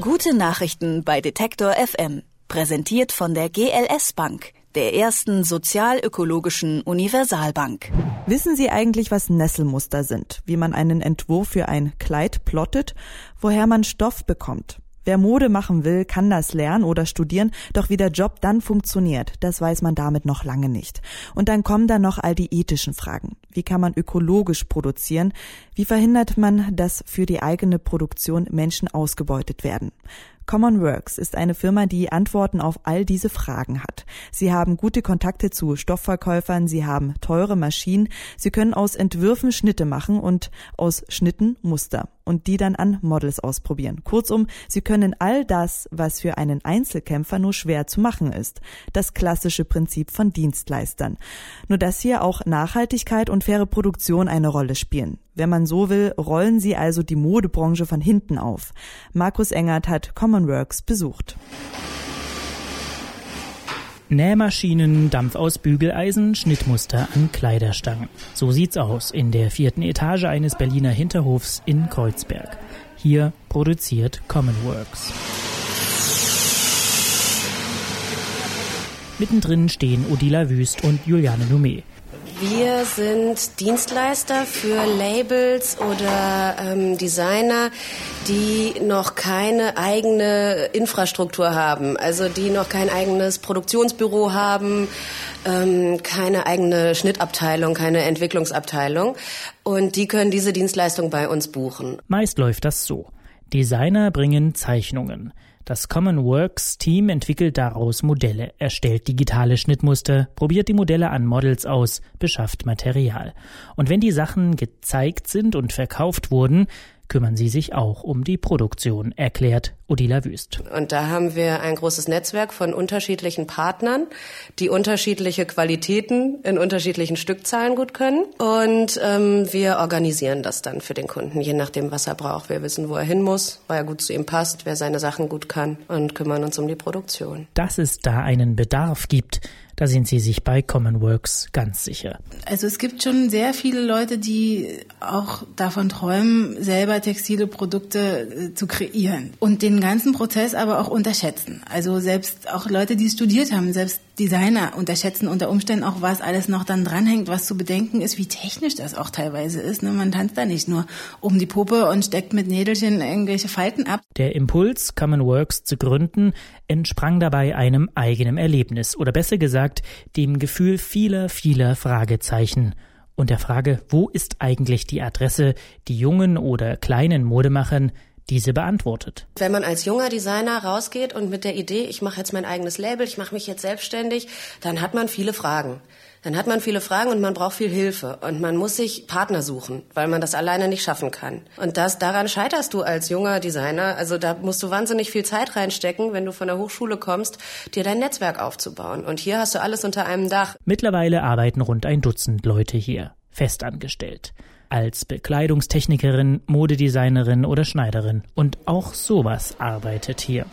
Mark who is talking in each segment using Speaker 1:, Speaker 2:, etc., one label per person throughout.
Speaker 1: Gute Nachrichten bei Detektor FM. Präsentiert von der GLS Bank, der ersten sozialökologischen Universalbank.
Speaker 2: Wissen Sie eigentlich, was Nesselmuster sind? Wie man einen Entwurf für ein Kleid plottet? Woher man Stoff bekommt? Wer Mode machen will, kann das lernen oder studieren, doch wie der Job dann funktioniert, das weiß man damit noch lange nicht. Und dann kommen da noch all die ethischen Fragen. Wie kann man ökologisch produzieren? Wie verhindert man, dass für die eigene Produktion Menschen ausgebeutet werden? Commonworks ist eine Firma, die Antworten auf all diese Fragen hat. Sie haben gute Kontakte zu Stoffverkäufern, sie haben teure Maschinen, sie können aus Entwürfen Schnitte machen und aus Schnitten Muster und die dann an Models ausprobieren. Kurzum, sie können all das, was für einen Einzelkämpfer nur schwer zu machen ist. Das klassische Prinzip von Dienstleistern. Nur dass hier auch Nachhaltigkeit und faire Produktion eine Rolle spielen. Wenn man so will, rollen sie also die Modebranche von hinten auf. Markus Engert hat Commonworks besucht.
Speaker 3: Nähmaschinen, Dampf aus Bügeleisen, Schnittmuster an Kleiderstangen. So sieht's aus in der vierten Etage eines Berliner Hinterhofs in Kreuzberg. Hier produziert Commonworks. Mittendrin stehen Odila Wüst und Juliane Lumet.
Speaker 4: Wir sind Dienstleister für Labels oder ähm, Designer, die noch keine eigene Infrastruktur haben, also die noch kein eigenes Produktionsbüro haben, ähm, keine eigene Schnittabteilung, keine Entwicklungsabteilung. Und die können diese Dienstleistung bei uns buchen.
Speaker 3: Meist läuft das so. Designer bringen Zeichnungen. Das Common Works Team entwickelt daraus Modelle, erstellt digitale Schnittmuster, probiert die Modelle an Models aus, beschafft Material. Und wenn die Sachen gezeigt sind und verkauft wurden, kümmern sie sich auch um die Produktion, erklärt Odila Wüst.
Speaker 4: Und da haben wir ein großes Netzwerk von unterschiedlichen Partnern, die unterschiedliche Qualitäten in unterschiedlichen Stückzahlen gut können. Und ähm, wir organisieren das dann für den Kunden, je nachdem, was er braucht. Wir wissen, wo er hin muss, weil er gut zu ihm passt, wer seine Sachen gut kann und kümmern uns um die Produktion.
Speaker 3: Dass es da einen Bedarf gibt, da sind Sie sich bei Commonworks ganz sicher.
Speaker 5: Also es gibt schon sehr viele Leute, die auch davon träumen, selber textile Produkte äh, zu kreieren und den ganzen Prozess aber auch unterschätzen. Also selbst auch Leute, die studiert haben, selbst Designer unterschätzen unter Umständen auch, was alles noch dann dranhängt, was zu bedenken ist, wie technisch das auch teilweise ist. Ne? Man tanzt da nicht nur um die Puppe und steckt mit Nädelchen irgendwelche Falten ab.
Speaker 3: Der Impuls, Commonworks zu gründen, entsprang dabei einem eigenen Erlebnis oder besser gesagt dem Gefühl vieler, vieler Fragezeichen und der Frage, wo ist eigentlich die Adresse, die jungen oder kleinen Modemachern diese beantwortet.
Speaker 4: Wenn man als junger Designer rausgeht und mit der Idee, ich mache jetzt mein eigenes Label, ich mache mich jetzt selbstständig, dann hat man viele Fragen. Dann hat man viele Fragen und man braucht viel Hilfe und man muss sich Partner suchen, weil man das alleine nicht schaffen kann. Und das daran scheiterst du als junger Designer. Also da musst du wahnsinnig viel Zeit reinstecken, wenn du von der Hochschule kommst, dir dein Netzwerk aufzubauen. Und hier hast du alles unter einem Dach.
Speaker 3: Mittlerweile arbeiten rund ein Dutzend Leute hier, festangestellt als Bekleidungstechnikerin, Modedesignerin oder Schneiderin. Und auch sowas arbeitet hier.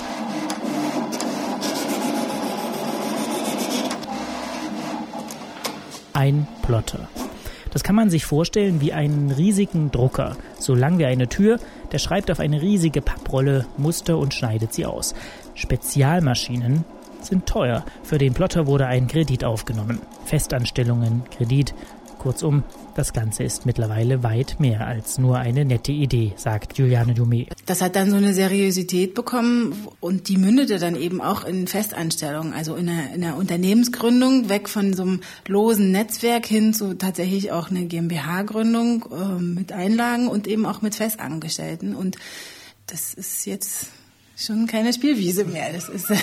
Speaker 3: Ein Plotter. Das kann man sich vorstellen wie einen riesigen Drucker, so lang wie eine Tür, der schreibt auf eine riesige Papprolle Muster und schneidet sie aus. Spezialmaschinen sind teuer. Für den Plotter wurde ein Kredit aufgenommen. Festanstellungen, Kredit, kurzum, das Ganze ist mittlerweile weit mehr als nur eine nette Idee, sagt Juliane Dumé.
Speaker 5: Das hat dann so eine Seriosität bekommen und die mündete dann eben auch in Festanstellungen, also in einer, in einer Unternehmensgründung, weg von so einem losen Netzwerk hin zu tatsächlich auch eine GmbH-Gründung äh, mit Einlagen und eben auch mit Festangestellten. Und das ist jetzt schon keine Spielwiese mehr. Das ist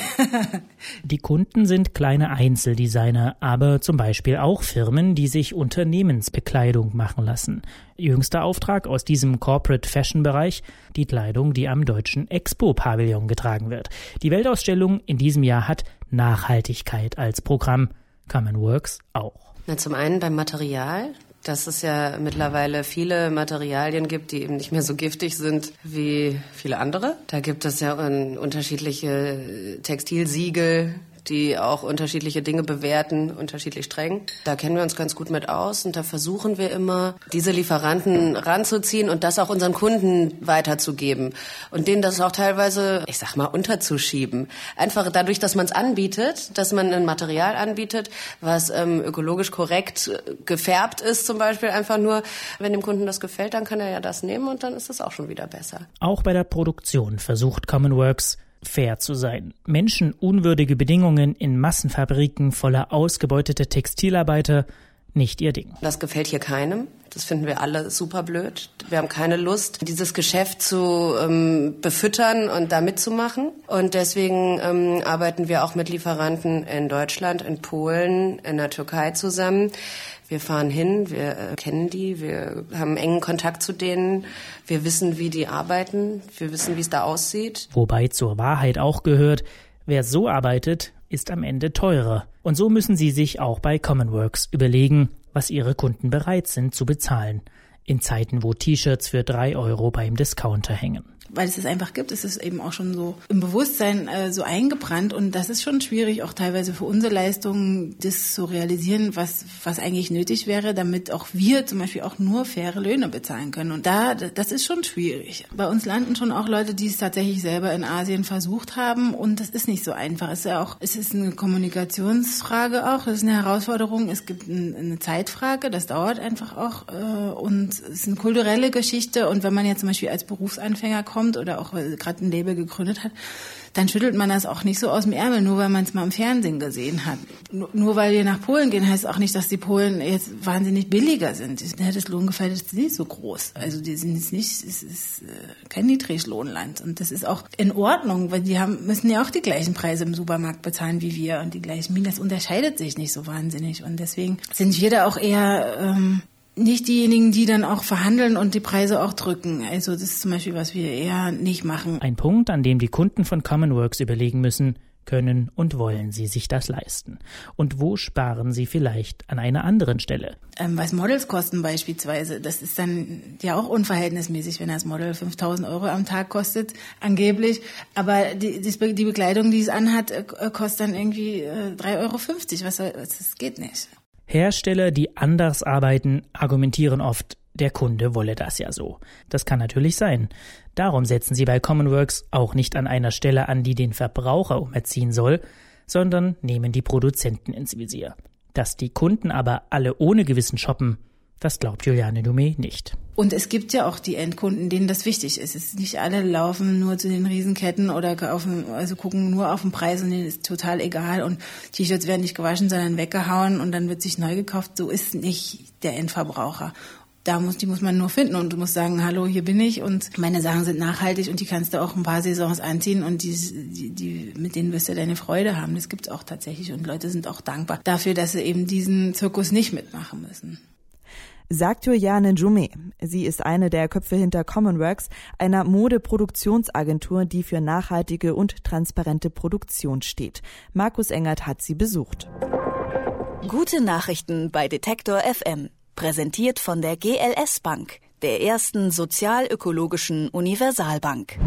Speaker 3: die Kunden sind kleine Einzeldesigner, aber zum Beispiel auch Firmen, die sich Unternehmensbekleidung machen lassen. Jüngster Auftrag aus diesem Corporate Fashion Bereich, die Kleidung, die am deutschen Expo-Pavillon getragen wird. Die Weltausstellung in diesem Jahr hat Nachhaltigkeit als Programm. Common Works auch.
Speaker 4: Na, zum einen beim Material dass es ja mittlerweile viele Materialien gibt, die eben nicht mehr so giftig sind wie viele andere. Da gibt es ja unterschiedliche Textilsiegel, die auch unterschiedliche Dinge bewerten, unterschiedlich streng. Da kennen wir uns ganz gut mit aus und da versuchen wir immer, diese Lieferanten ranzuziehen und das auch unseren Kunden weiterzugeben und denen das auch teilweise, ich sag mal, unterzuschieben. Einfach dadurch, dass man es anbietet, dass man ein Material anbietet, was ähm, ökologisch korrekt gefärbt ist, zum Beispiel einfach nur, wenn dem Kunden das gefällt, dann kann er ja das nehmen und dann ist es auch schon wieder besser.
Speaker 3: Auch bei der Produktion versucht Commonworks fair zu sein. Menschenunwürdige Bedingungen in Massenfabriken voller ausgebeuteter Textilarbeiter nicht ihr Ding.
Speaker 4: Das gefällt hier keinem. Das finden wir alle super blöd. Wir haben keine Lust, dieses Geschäft zu ähm, befüttern und da mitzumachen. Und deswegen ähm, arbeiten wir auch mit Lieferanten in Deutschland, in Polen, in der Türkei zusammen. Wir fahren hin, wir äh, kennen die, wir haben engen Kontakt zu denen, wir wissen, wie die arbeiten, wir wissen, wie es da aussieht.
Speaker 3: Wobei zur Wahrheit auch gehört, wer so arbeitet, ist am Ende teurer. Und so müssen Sie sich auch bei Commonworks überlegen, was Ihre Kunden bereit sind zu bezahlen. In Zeiten, wo T-Shirts für drei Euro beim Discounter hängen
Speaker 5: weil es es einfach gibt, ist es eben auch schon so im Bewusstsein äh, so eingebrannt und das ist schon schwierig, auch teilweise für unsere Leistungen, das zu realisieren, was, was eigentlich nötig wäre, damit auch wir zum Beispiel auch nur faire Löhne bezahlen können. Und da, das ist schon schwierig. Bei uns landen schon auch Leute, die es tatsächlich selber in Asien versucht haben und das ist nicht so einfach. Es ist ja auch, es ist eine Kommunikationsfrage auch, es ist eine Herausforderung, es gibt eine Zeitfrage, das dauert einfach auch äh, und es ist eine kulturelle Geschichte und wenn man jetzt zum Beispiel als Berufsanfänger kommt, kommt oder auch gerade ein Label gegründet hat, dann schüttelt man das auch nicht so aus dem Ärmel, nur weil man es mal im Fernsehen gesehen hat. Nur weil wir nach Polen gehen, heißt auch nicht, dass die Polen jetzt wahnsinnig billiger sind. Das Lohngefälle ist nicht so groß. Also die sind jetzt nicht, es ist äh, kein Niedriglohnland. Und das ist auch in Ordnung, weil die haben, müssen ja auch die gleichen Preise im Supermarkt bezahlen wie wir und die gleichen Mieten. Das unterscheidet sich nicht so wahnsinnig. Und deswegen sind wir da auch eher ähm, nicht diejenigen, die dann auch verhandeln und die Preise auch drücken. Also das ist zum Beispiel, was wir eher nicht machen.
Speaker 3: Ein Punkt, an dem die Kunden von Commonworks überlegen müssen, können und wollen sie sich das leisten? Und wo sparen sie vielleicht an einer anderen Stelle?
Speaker 5: Ähm, was Models kosten beispielsweise, das ist dann ja auch unverhältnismäßig, wenn das Model 5000 Euro am Tag kostet, angeblich. Aber die, die Bekleidung, die es anhat, äh, kostet dann irgendwie äh, 3,50 Euro. Was, das geht nicht.
Speaker 3: Hersteller, die anders arbeiten, argumentieren oft, der Kunde wolle das ja so. Das kann natürlich sein. Darum setzen sie bei Commonworks auch nicht an einer Stelle an, die den Verbraucher umerziehen soll, sondern nehmen die Produzenten ins Visier. Dass die Kunden aber alle ohne Gewissen shoppen, das glaubt Juliane Dumé nicht.
Speaker 5: Und es gibt ja auch die Endkunden, denen das wichtig ist. Es ist nicht alle laufen nur zu den Riesenketten oder kaufen, also gucken nur auf den Preis und denen ist total egal und T-Shirts werden nicht gewaschen, sondern weggehauen und dann wird sich neu gekauft. So ist nicht der Endverbraucher. Da muss, die muss man nur finden und du musst sagen, hallo, hier bin ich und meine Sachen sind nachhaltig und die kannst du auch ein paar Saisons anziehen und die, die, die mit denen wirst du deine Freude haben. Das gibt's auch tatsächlich und Leute sind auch dankbar dafür, dass sie eben diesen Zirkus nicht mitmachen müssen
Speaker 2: sagt Juliane Jume. Sie ist eine der Köpfe hinter Commonworks, einer Modeproduktionsagentur, die für nachhaltige und transparente Produktion steht. Markus Engert hat sie besucht.
Speaker 1: Gute Nachrichten bei Detektor FM. Präsentiert von der GLS Bank, der ersten sozialökologischen Universalbank.